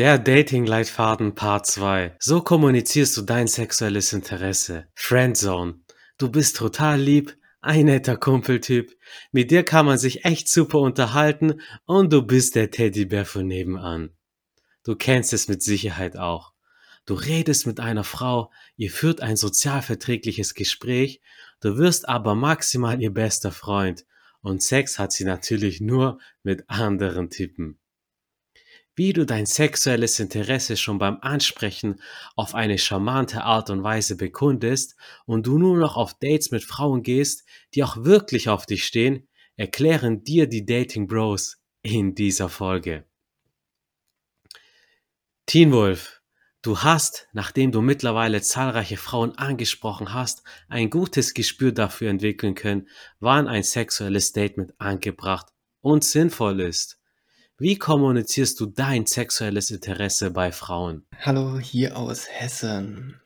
Der Dating-Leitfaden Part 2. So kommunizierst du dein sexuelles Interesse. Friendzone. Du bist total lieb, ein netter Kumpeltyp. Mit dir kann man sich echt super unterhalten und du bist der Teddybär von nebenan. Du kennst es mit Sicherheit auch. Du redest mit einer Frau, ihr führt ein sozialverträgliches Gespräch, du wirst aber maximal ihr bester Freund und Sex hat sie natürlich nur mit anderen Typen wie du dein sexuelles Interesse schon beim Ansprechen auf eine charmante Art und Weise bekundest und du nur noch auf Dates mit Frauen gehst, die auch wirklich auf dich stehen, erklären dir die Dating Bros in dieser Folge. Teen Wolf, du hast, nachdem du mittlerweile zahlreiche Frauen angesprochen hast, ein gutes Gespür dafür entwickeln können, wann ein sexuelles Statement angebracht und sinnvoll ist. Wie kommunizierst du dein sexuelles Interesse bei Frauen? Hallo, hier aus Hessen.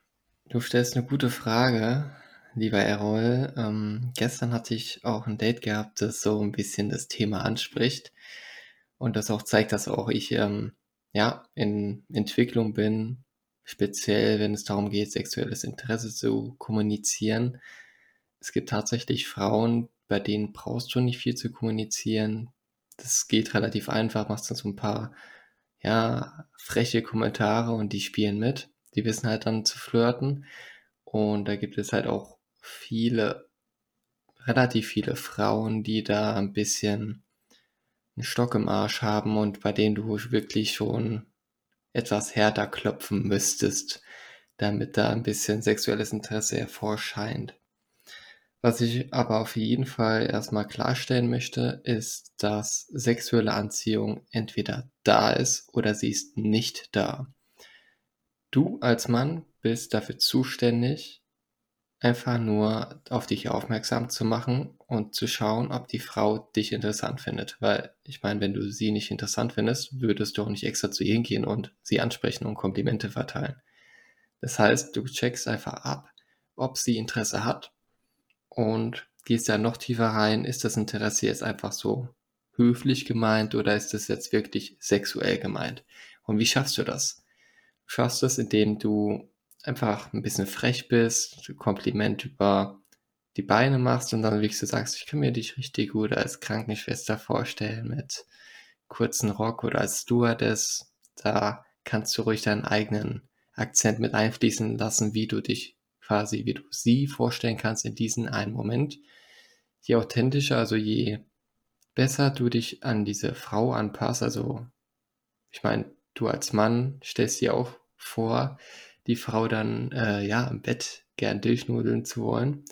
Du stellst eine gute Frage, lieber Errol. Ähm, gestern hatte ich auch ein Date gehabt, das so ein bisschen das Thema anspricht und das auch zeigt, dass auch ich ähm, ja in Entwicklung bin, speziell wenn es darum geht, sexuelles Interesse zu kommunizieren. Es gibt tatsächlich Frauen, bei denen brauchst du nicht viel zu kommunizieren das geht relativ einfach, machst dann so ein paar, ja, freche Kommentare und die spielen mit. Die wissen halt dann zu flirten. Und da gibt es halt auch viele, relativ viele Frauen, die da ein bisschen einen Stock im Arsch haben und bei denen du wirklich schon etwas härter klopfen müsstest, damit da ein bisschen sexuelles Interesse hervorscheint. Was ich aber auf jeden Fall erstmal klarstellen möchte, ist, dass sexuelle Anziehung entweder da ist oder sie ist nicht da. Du als Mann bist dafür zuständig, einfach nur auf dich aufmerksam zu machen und zu schauen, ob die Frau dich interessant findet. Weil ich meine, wenn du sie nicht interessant findest, würdest du auch nicht extra zu ihr gehen und sie ansprechen und Komplimente verteilen. Das heißt, du checkst einfach ab, ob sie Interesse hat und gehst da noch tiefer rein, ist das Interesse jetzt einfach so höflich gemeint oder ist das jetzt wirklich sexuell gemeint? Und wie schaffst du das? Du schaffst das, indem du einfach ein bisschen frech bist, Kompliment über die Beine machst und dann wirklich so sagst, ich kann mir dich richtig gut als Krankenschwester vorstellen mit kurzen Rock oder als Stewardess. Da kannst du ruhig deinen eigenen Akzent mit einfließen lassen, wie du dich quasi, wie du sie vorstellen kannst in diesem einen Moment. Je authentischer, also je besser du dich an diese Frau anpasst, also ich meine, du als Mann stellst dir auch vor, die Frau dann äh, ja im Bett gern durchnudeln zu wollen.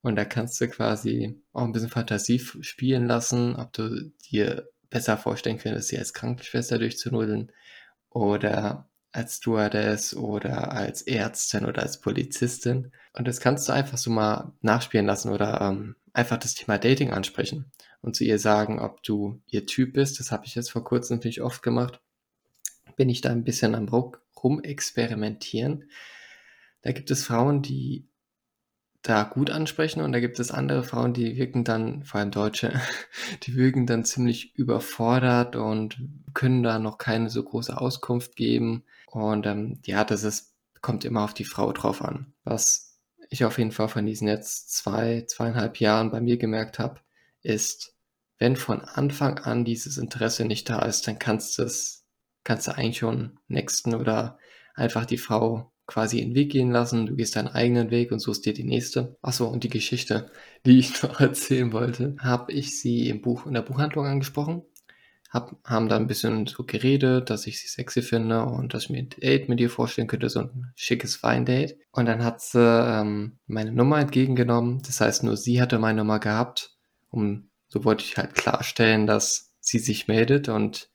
Und da kannst du quasi auch ein bisschen Fantasie spielen lassen, ob du dir besser vorstellen könntest, sie als Krankenschwester durchzunudeln oder als Stewardess oder als Ärztin oder als Polizistin. Und das kannst du einfach so mal nachspielen lassen oder ähm, einfach das Thema Dating ansprechen und zu ihr sagen, ob du ihr Typ bist. Das habe ich jetzt vor kurzem natürlich oft gemacht. Bin ich da ein bisschen am rumexperimentieren. Da gibt es Frauen, die da gut ansprechen und da gibt es andere Frauen, die wirken dann, vor allem Deutsche, die wirken dann ziemlich überfordert und können da noch keine so große Auskunft geben. Und ähm, ja, das ist, kommt immer auf die Frau drauf an. Was ich auf jeden Fall von diesen jetzt zwei, zweieinhalb Jahren bei mir gemerkt habe, ist, wenn von Anfang an dieses Interesse nicht da ist, dann kannst du es, kannst du eigentlich schon nächsten oder einfach die Frau quasi in den Weg gehen lassen. Du gehst deinen eigenen Weg und suchst dir die nächste. Achso, und die Geschichte, die ich noch erzählen wollte, habe ich sie im Buch, in der Buchhandlung angesprochen. Hab, haben da ein bisschen so geredet, dass ich sie sexy finde und dass ich mir ein Date mit ihr vorstellen könnte, so ein schickes Weindate. Und dann hat sie ähm, meine Nummer entgegengenommen. Das heißt, nur sie hatte meine Nummer gehabt. Um, so wollte ich halt klarstellen, dass sie sich meldet und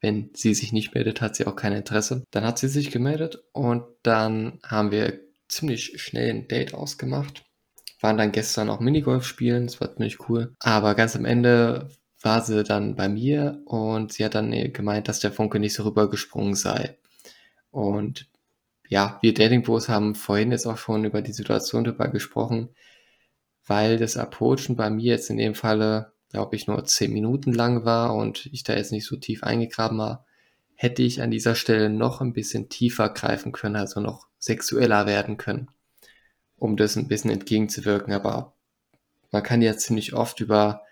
wenn sie sich nicht meldet, hat sie auch kein Interesse. Dann hat sie sich gemeldet und dann haben wir ziemlich schnell ein Date ausgemacht. Waren dann gestern auch Minigolf spielen, das war ziemlich cool. Aber ganz am Ende war sie dann bei mir und sie hat dann gemeint, dass der Funke nicht so rübergesprungen sei. Und ja, wir Dating Bros haben vorhin jetzt auch schon über die Situation drüber gesprochen, weil das Approachen bei mir jetzt in dem Falle glaube ich, nur zehn Minuten lang war und ich da jetzt nicht so tief eingegraben war, hätte ich an dieser Stelle noch ein bisschen tiefer greifen können, also noch sexueller werden können, um das ein bisschen entgegenzuwirken. Aber man kann ja ziemlich oft über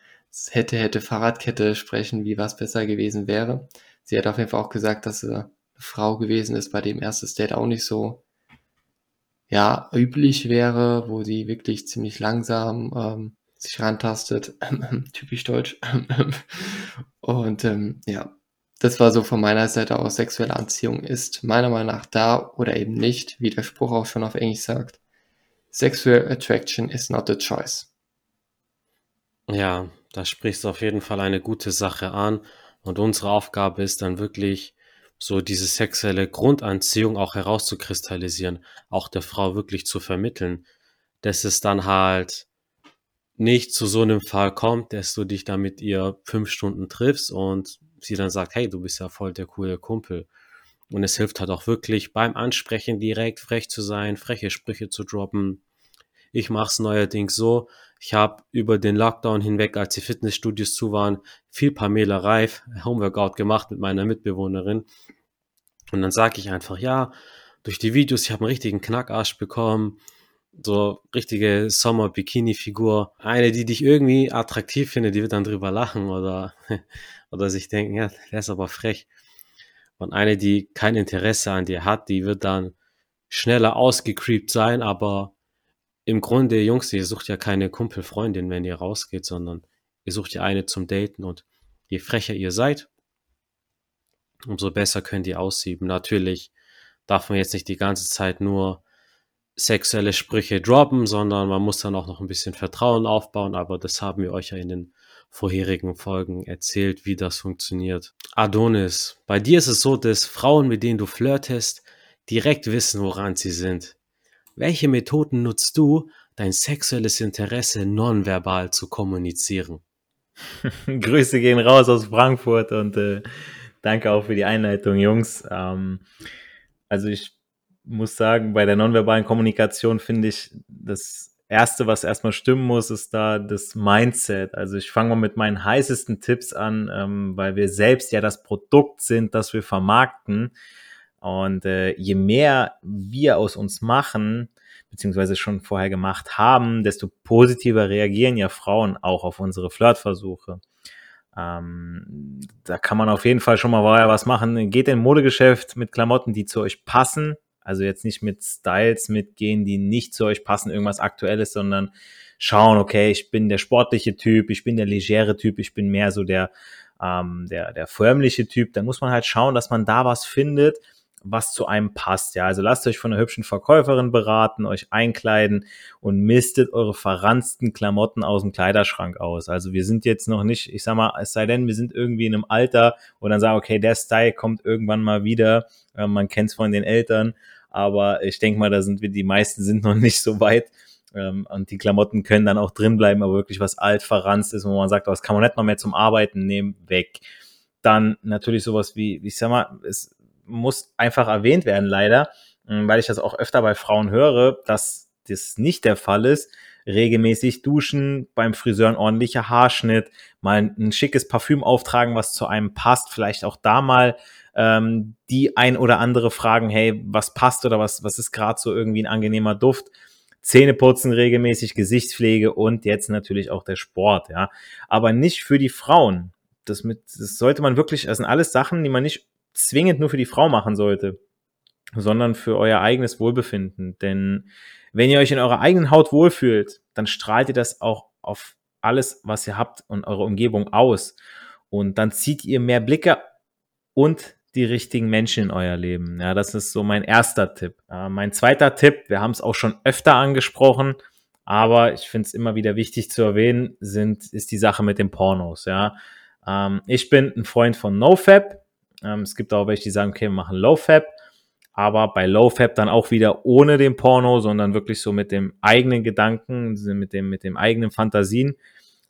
hätte, hätte Fahrradkette sprechen, wie was besser gewesen wäre. Sie hat auf jeden Fall auch gesagt, dass sie eine Frau gewesen ist, bei dem erstes Date auch nicht so ja, üblich wäre, wo sie wirklich ziemlich langsam ähm, sich rantastet. Typisch deutsch. Und ähm, ja, das war so von meiner Seite aus, sexuelle Anziehung ist meiner Meinung nach da oder eben nicht, wie der Spruch auch schon auf Englisch sagt. Sexual Attraction is not a choice. Ja, da sprichst du auf jeden Fall eine gute Sache an. Und unsere Aufgabe ist dann wirklich, so diese sexuelle Grundanziehung auch herauszukristallisieren, auch der Frau wirklich zu vermitteln, dass es dann halt nicht zu so einem Fall kommt, dass du dich da mit ihr fünf Stunden triffst und sie dann sagt, hey, du bist ja voll der coole Kumpel. Und es hilft halt auch wirklich beim Ansprechen direkt frech zu sein, freche Sprüche zu droppen. Ich mach's neuerdings so. Ich habe über den Lockdown hinweg, als die Fitnessstudios zu waren, viel Pamela Reif Homeworkout gemacht mit meiner Mitbewohnerin. Und dann sage ich einfach, ja, durch die Videos, ich habe einen richtigen Knackarsch bekommen so richtige Sommer-Bikini-Figur. Eine, die dich irgendwie attraktiv findet, die wird dann drüber lachen oder, oder sich denken, ja, der ist aber frech. Und eine, die kein Interesse an dir hat, die wird dann schneller ausgecreept sein, aber im Grunde, Jungs, ihr sucht ja keine Kumpelfreundin, wenn ihr rausgeht, sondern ihr sucht ja eine zum Daten und je frecher ihr seid, umso besser könnt ihr aussieben. Natürlich darf man jetzt nicht die ganze Zeit nur sexuelle Sprüche droppen, sondern man muss dann auch noch ein bisschen Vertrauen aufbauen, aber das haben wir euch ja in den vorherigen Folgen erzählt, wie das funktioniert. Adonis, bei dir ist es so, dass Frauen, mit denen du flirtest, direkt wissen, woran sie sind. Welche Methoden nutzt du, dein sexuelles Interesse nonverbal zu kommunizieren? Grüße gehen raus aus Frankfurt und äh, danke auch für die Einleitung, Jungs. Ähm, also ich muss sagen, bei der nonverbalen Kommunikation finde ich, das Erste, was erstmal stimmen muss, ist da das Mindset. Also ich fange mal mit meinen heißesten Tipps an, ähm, weil wir selbst ja das Produkt sind, das wir vermarkten. Und äh, je mehr wir aus uns machen, beziehungsweise schon vorher gemacht haben, desto positiver reagieren ja Frauen auch auf unsere Flirtversuche. Ähm, da kann man auf jeden Fall schon mal vorher was machen. Geht in Modegeschäft mit Klamotten, die zu euch passen, also jetzt nicht mit Styles mitgehen, die nicht zu euch passen, irgendwas Aktuelles, sondern schauen, okay, ich bin der sportliche Typ, ich bin der legere Typ, ich bin mehr so der, ähm, der, der förmliche Typ. Dann muss man halt schauen, dass man da was findet, was zu einem passt. Ja, also lasst euch von einer hübschen Verkäuferin beraten, euch einkleiden und mistet eure verranzten Klamotten aus dem Kleiderschrank aus. Also wir sind jetzt noch nicht, ich sag mal, es sei denn, wir sind irgendwie in einem Alter, wo dann sagen, okay, der Style kommt irgendwann mal wieder. Äh, man kennt es von den Eltern aber ich denke mal, da sind wir, die meisten sind noch nicht so weit. Ähm, und die Klamotten können dann auch drin bleiben, aber wirklich was alt verranzt ist, wo man sagt, oh, das kann man nicht noch mehr zum Arbeiten nehmen, weg. Dann natürlich sowas wie, ich sag mal, es muss einfach erwähnt werden, leider, ähm, weil ich das auch öfter bei Frauen höre, dass das nicht der Fall ist. Regelmäßig duschen, beim Friseur ein ordentlicher Haarschnitt, mal ein schickes Parfüm auftragen, was zu einem passt, vielleicht auch da mal ähm, die ein oder andere fragen, hey, was passt oder was, was ist gerade so irgendwie ein angenehmer Duft? Zähne putzen regelmäßig, Gesichtspflege und jetzt natürlich auch der Sport, ja. Aber nicht für die Frauen. Das, mit, das sollte man wirklich, das sind alles Sachen, die man nicht zwingend nur für die Frau machen sollte, sondern für euer eigenes Wohlbefinden. Denn wenn ihr euch in eurer eigenen Haut wohlfühlt, dann strahlt ihr das auch auf alles, was ihr habt und eure Umgebung aus. Und dann zieht ihr mehr Blicke und die richtigen Menschen in euer Leben. Ja, das ist so mein erster Tipp. Äh, mein zweiter Tipp, wir haben es auch schon öfter angesprochen, aber ich finde es immer wieder wichtig zu erwähnen, sind, ist die Sache mit den Pornos. Ja, ähm, ich bin ein Freund von NoFap. Ähm, es gibt auch welche, die sagen, okay, wir machen LowFap. Aber bei LowFap dann auch wieder ohne den Porno, sondern wirklich so mit dem eigenen Gedanken, mit dem, mit dem eigenen Fantasien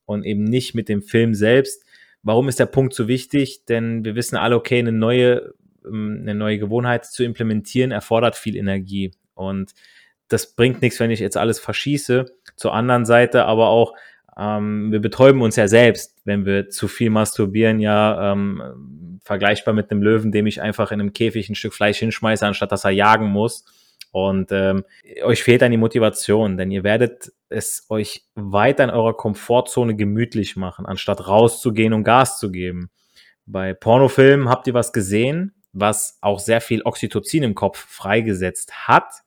und eben nicht mit dem Film selbst Warum ist der Punkt so wichtig? Denn wir wissen alle, okay, eine neue, ähm, eine neue Gewohnheit zu implementieren erfordert viel Energie. Und das bringt nichts, wenn ich jetzt alles verschieße. Zur anderen Seite aber auch, ähm, wir betäuben uns ja selbst, wenn wir zu viel masturbieren, ja, ähm, vergleichbar mit einem Löwen, dem ich einfach in einem Käfig ein Stück Fleisch hinschmeiße, anstatt dass er jagen muss. Und ähm, euch fehlt dann die Motivation, denn ihr werdet es euch weiter in eurer Komfortzone gemütlich machen, anstatt rauszugehen und Gas zu geben. Bei Pornofilmen habt ihr was gesehen, was auch sehr viel Oxytocin im Kopf freigesetzt hat.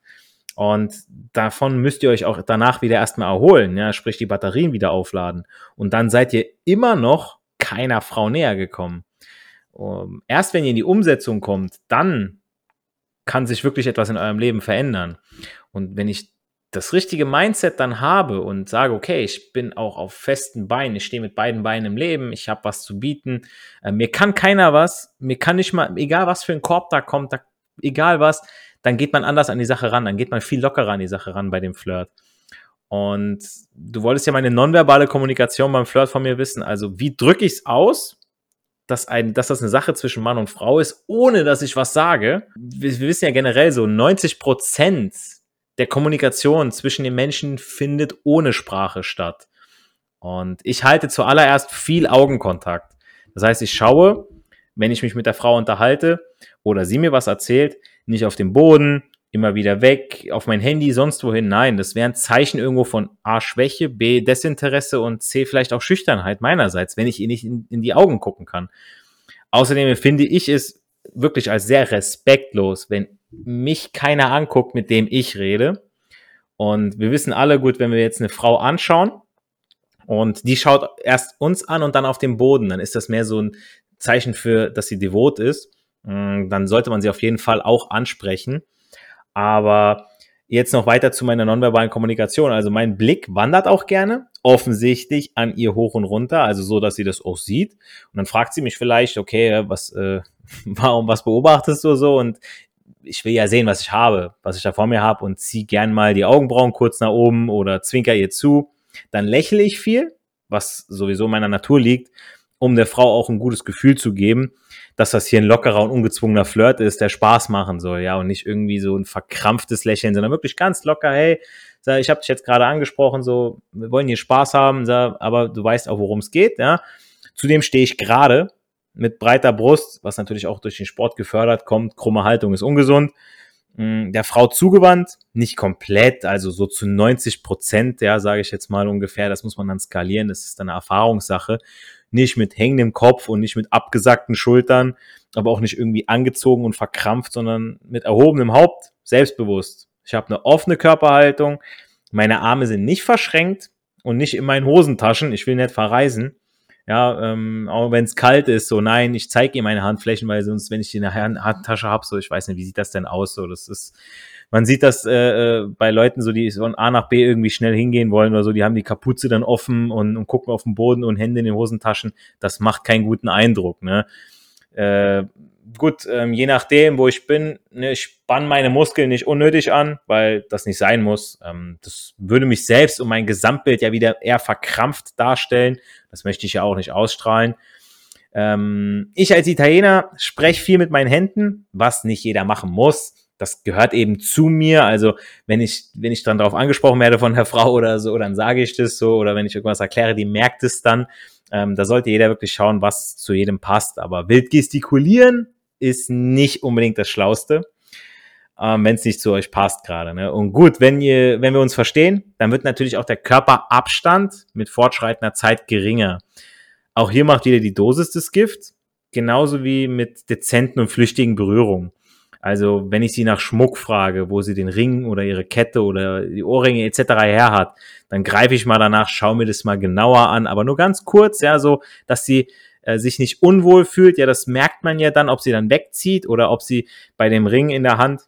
Und davon müsst ihr euch auch danach wieder erstmal erholen, ja, sprich die Batterien wieder aufladen. Und dann seid ihr immer noch keiner Frau näher gekommen. Um, erst wenn ihr in die Umsetzung kommt, dann kann sich wirklich etwas in eurem Leben verändern. Und wenn ich das richtige Mindset dann habe und sage, okay, ich bin auch auf festen Beinen, ich stehe mit beiden Beinen im Leben, ich habe was zu bieten, äh, mir kann keiner was, mir kann nicht mal, egal was für ein Korb da kommt, da, egal was, dann geht man anders an die Sache ran, dann geht man viel lockerer an die Sache ran bei dem Flirt. Und du wolltest ja meine nonverbale Kommunikation beim Flirt von mir wissen. Also, wie drücke ich es aus, dass, ein, dass das eine Sache zwischen Mann und Frau ist, ohne dass ich was sage? Wir, wir wissen ja generell so, 90 Prozent der Kommunikation zwischen den Menschen findet ohne Sprache statt. Und ich halte zuallererst viel Augenkontakt. Das heißt, ich schaue, wenn ich mich mit der Frau unterhalte oder sie mir was erzählt, nicht auf dem Boden, immer wieder weg, auf mein Handy, sonst wohin. Nein, das wäre ein Zeichen irgendwo von A, Schwäche, B, Desinteresse und C, vielleicht auch Schüchternheit meinerseits, wenn ich ihr nicht in, in die Augen gucken kann. Außerdem finde ich es wirklich als sehr respektlos, wenn mich keiner anguckt, mit dem ich rede. Und wir wissen alle gut, wenn wir jetzt eine Frau anschauen und die schaut erst uns an und dann auf den Boden, dann ist das mehr so ein Zeichen für, dass sie devot ist. Mm, dann sollte man sie auf jeden Fall auch ansprechen. Aber jetzt noch weiter zu meiner nonverbalen Kommunikation. Also mein Blick wandert auch gerne offensichtlich an ihr hoch und runter, also so, dass sie das auch sieht. Und dann fragt sie mich vielleicht, okay, was, äh, warum, was beobachtest du so? Und ich will ja sehen, was ich habe, was ich da vor mir habe und zieh gern mal die Augenbrauen kurz nach oben oder zwinker ihr zu. Dann lächle ich viel, was sowieso in meiner Natur liegt, um der Frau auch ein gutes Gefühl zu geben dass das hier ein lockerer und ungezwungener Flirt ist, der Spaß machen soll, ja, und nicht irgendwie so ein verkrampftes Lächeln, sondern wirklich ganz locker, hey, ich habe dich jetzt gerade angesprochen, so, wir wollen hier Spaß haben, aber du weißt auch, worum es geht, ja. Zudem stehe ich gerade mit breiter Brust, was natürlich auch durch den Sport gefördert kommt, krumme Haltung ist ungesund, mm, der Frau zugewandt, nicht komplett, also so zu 90 Prozent, ja, sage ich jetzt mal ungefähr, das muss man dann skalieren, das ist dann eine Erfahrungssache nicht mit hängendem Kopf und nicht mit abgesackten Schultern, aber auch nicht irgendwie angezogen und verkrampft, sondern mit erhobenem Haupt, selbstbewusst. Ich habe eine offene Körperhaltung, meine Arme sind nicht verschränkt und nicht in meinen Hosentaschen. Ich will nicht verreisen. Ja, ähm, auch wenn es kalt ist, so nein, ich zeige ihm meine Handflächen, weil sonst, wenn ich die in der Handtasche habe, so ich weiß nicht, wie sieht das denn aus? So, das ist man sieht das äh, äh, bei Leuten so, die von A nach B irgendwie schnell hingehen wollen oder so, die haben die Kapuze dann offen und, und gucken auf den Boden und Hände in den Hosentaschen. Das macht keinen guten Eindruck. Ne? Äh, gut, ähm, je nachdem, wo ich bin, ne, ich spann meine Muskeln nicht unnötig an, weil das nicht sein muss. Ähm, das würde mich selbst und mein Gesamtbild ja wieder eher verkrampft darstellen. Das möchte ich ja auch nicht ausstrahlen. Ähm, ich als Italiener spreche viel mit meinen Händen, was nicht jeder machen muss das gehört eben zu mir. Also wenn ich, wenn ich dann darauf angesprochen werde von der Frau oder so, dann sage ich das so. Oder wenn ich irgendwas erkläre, die merkt es dann. Ähm, da sollte jeder wirklich schauen, was zu jedem passt. Aber wild gestikulieren ist nicht unbedingt das Schlauste, ähm, wenn es nicht zu euch passt gerade. Ne? Und gut, wenn ihr, wenn wir uns verstehen, dann wird natürlich auch der Körperabstand mit fortschreitender Zeit geringer. Auch hier macht wieder die Dosis des Gift, genauso wie mit dezenten und flüchtigen Berührungen. Also wenn ich sie nach Schmuck frage, wo sie den Ring oder ihre Kette oder die Ohrringe etc. her hat, dann greife ich mal danach, schaue mir das mal genauer an, aber nur ganz kurz, ja, so, dass sie äh, sich nicht unwohl fühlt. Ja, das merkt man ja dann, ob sie dann wegzieht oder ob sie bei dem Ring in der Hand,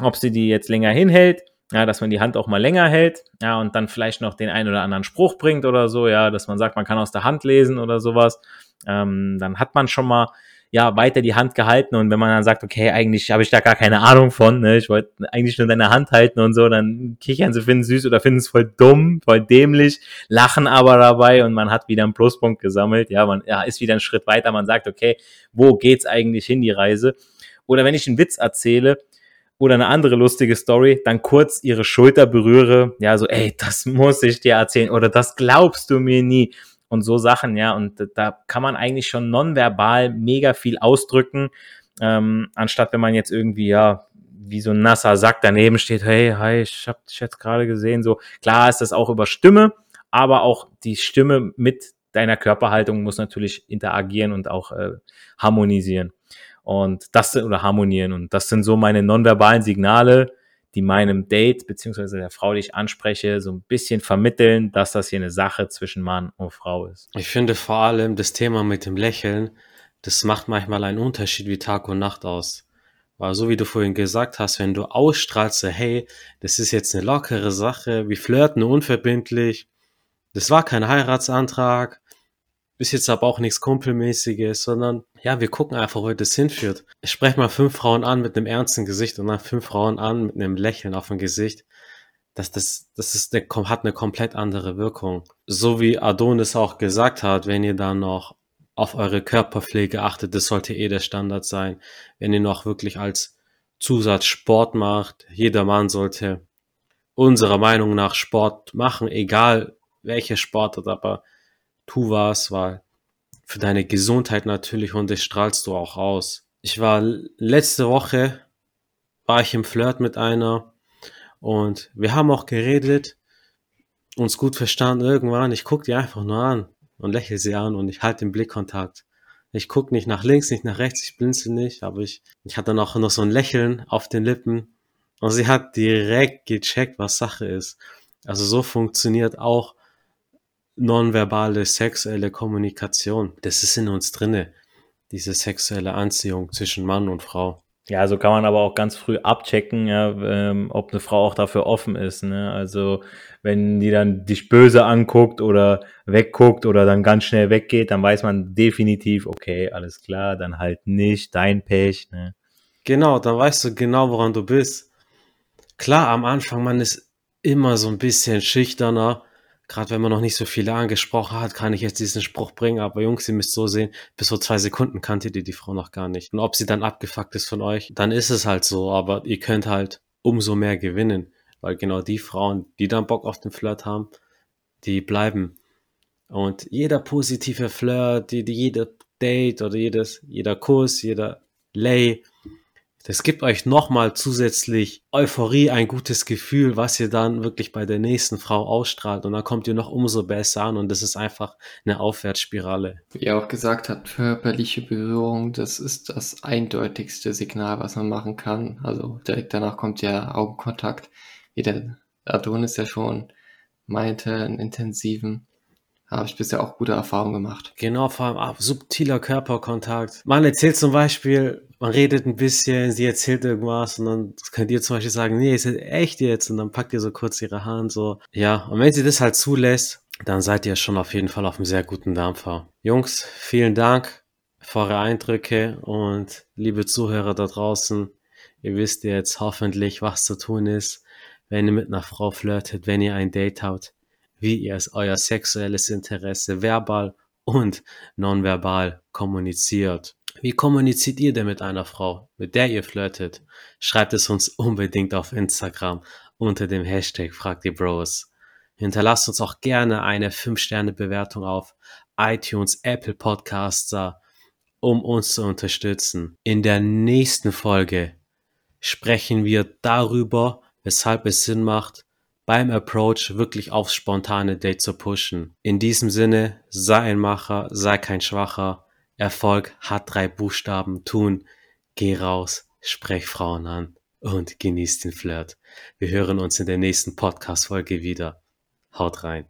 ob sie die jetzt länger hinhält. Ja, dass man die Hand auch mal länger hält, ja, und dann vielleicht noch den einen oder anderen Spruch bringt oder so, ja, dass man sagt, man kann aus der Hand lesen oder sowas. Ähm, dann hat man schon mal ja weiter die Hand gehalten und wenn man dann sagt, okay, eigentlich habe ich da gar keine Ahnung von, ne? ich wollte eigentlich nur deine Hand halten und so, dann kichern sie, finden süß oder finden es voll dumm, voll dämlich, lachen aber dabei und man hat wieder einen Pluspunkt gesammelt, ja, man ja, ist wieder einen Schritt weiter, man sagt, okay, wo geht's eigentlich hin, die Reise? Oder wenn ich einen Witz erzähle Oder eine andere lustige Story, dann kurz ihre Schulter berühre, ja, so, ey, das muss ich dir erzählen oder das glaubst du mir nie und so Sachen, ja, und da kann man eigentlich schon nonverbal mega viel ausdrücken, ähm, anstatt wenn man jetzt irgendwie, ja, wie so ein nasser Sack daneben steht, hey, hi, ich hab dich jetzt gerade gesehen, so, klar ist das auch über Stimme, aber auch die Stimme mit deiner Körperhaltung muss natürlich interagieren und auch äh, harmonisieren. Und das oder harmonieren. Und das sind so meine nonverbalen Signale, die meinem Date beziehungsweise der Frau, die ich anspreche, so ein bisschen vermitteln, dass das hier eine Sache zwischen Mann und Frau ist. Ich finde vor allem das Thema mit dem Lächeln, das macht manchmal einen Unterschied wie Tag und Nacht aus. Weil so wie du vorhin gesagt hast, wenn du ausstrahlst, hey, das ist jetzt eine lockere Sache, wir flirten unverbindlich, das war kein Heiratsantrag, ist jetzt aber auch nichts Kumpelmäßiges, sondern ja, wir gucken einfach, wo das hinführt. Ich spreche mal fünf Frauen an mit einem ernsten Gesicht und dann fünf Frauen an mit einem Lächeln auf dem Gesicht. Das, das, das ist eine, hat eine komplett andere Wirkung. So wie Adonis auch gesagt hat, wenn ihr dann noch auf eure Körperpflege achtet, das sollte eh der Standard sein. Wenn ihr noch wirklich als Zusatz Sport macht, jeder Mann sollte unserer Meinung nach Sport machen, egal welche Sportart, aber tu was, weil für deine Gesundheit natürlich und das strahlst du auch aus. Ich war letzte Woche, war ich im Flirt mit einer und wir haben auch geredet, uns gut verstanden irgendwann. Ich guck die einfach nur an und lächle sie an und ich halte den Blickkontakt. Ich guck nicht nach links, nicht nach rechts, ich blinzel nicht, aber ich, ich hatte noch, noch so ein Lächeln auf den Lippen und sie hat direkt gecheckt, was Sache ist. Also so funktioniert auch nonverbale sexuelle Kommunikation. Das ist in uns drinne, diese sexuelle Anziehung zwischen Mann und Frau. Ja, so kann man aber auch ganz früh abchecken, ja, ähm, ob eine Frau auch dafür offen ist. Ne? Also wenn die dann dich böse anguckt oder wegguckt oder dann ganz schnell weggeht, dann weiß man definitiv, okay, alles klar, dann halt nicht dein Pech. Ne? Genau, dann weißt du genau, woran du bist. Klar, am Anfang, man ist immer so ein bisschen schüchterner, gerade wenn man noch nicht so viele angesprochen hat, kann ich jetzt diesen Spruch bringen, aber Jungs, ihr müsst so sehen, bis vor zwei Sekunden kannte ihr die Frau noch gar nicht. Und ob sie dann abgefuckt ist von euch, dann ist es halt so, aber ihr könnt halt umso mehr gewinnen, weil genau die Frauen, die dann Bock auf den Flirt haben, die bleiben. Und jeder positive Flirt, die, die jeder Date oder jedes, jeder Kuss, jeder Lay, das gibt euch nochmal zusätzlich Euphorie, ein gutes Gefühl, was ihr dann wirklich bei der nächsten Frau ausstrahlt. Und dann kommt ihr noch umso besser an und das ist einfach eine Aufwärtsspirale. Wie er auch gesagt hat, körperliche Berührung, das ist das eindeutigste Signal, was man machen kann. Also direkt danach kommt ja Augenkontakt, wie der Adonis ja schon meinte, einen intensiven habe ich bisher auch gute Erfahrungen gemacht. Genau, vor allem ah, subtiler Körperkontakt. Man erzählt zum Beispiel, man redet ein bisschen, sie erzählt irgendwas und dann könnt ihr zum Beispiel sagen, nee, ist echt jetzt und dann packt ihr so kurz ihre Hand so. Ja, und wenn sie das halt zulässt, dann seid ihr schon auf jeden Fall auf einem sehr guten Dampfer. Jungs, vielen Dank für eure Eindrücke und liebe Zuhörer da draußen, ihr wisst jetzt hoffentlich, was zu tun ist, wenn ihr mit einer Frau flirtet, wenn ihr ein Date habt wie ihr euer sexuelles Interesse verbal und nonverbal kommuniziert. Wie kommuniziert ihr denn mit einer Frau, mit der ihr flirtet? Schreibt es uns unbedingt auf Instagram unter dem Hashtag Frag die Bros. Hinterlasst uns auch gerne eine 5-Sterne-Bewertung auf iTunes, Apple Podcaster, um uns zu unterstützen. In der nächsten Folge sprechen wir darüber, weshalb es Sinn macht, beim Approach wirklich aufs spontane Date zu pushen. In diesem Sinne, sei ein Macher, sei kein Schwacher. Erfolg hat drei Buchstaben. Tun, geh raus, sprech Frauen an und genieß den Flirt. Wir hören uns in der nächsten Podcast-Folge wieder. Haut rein.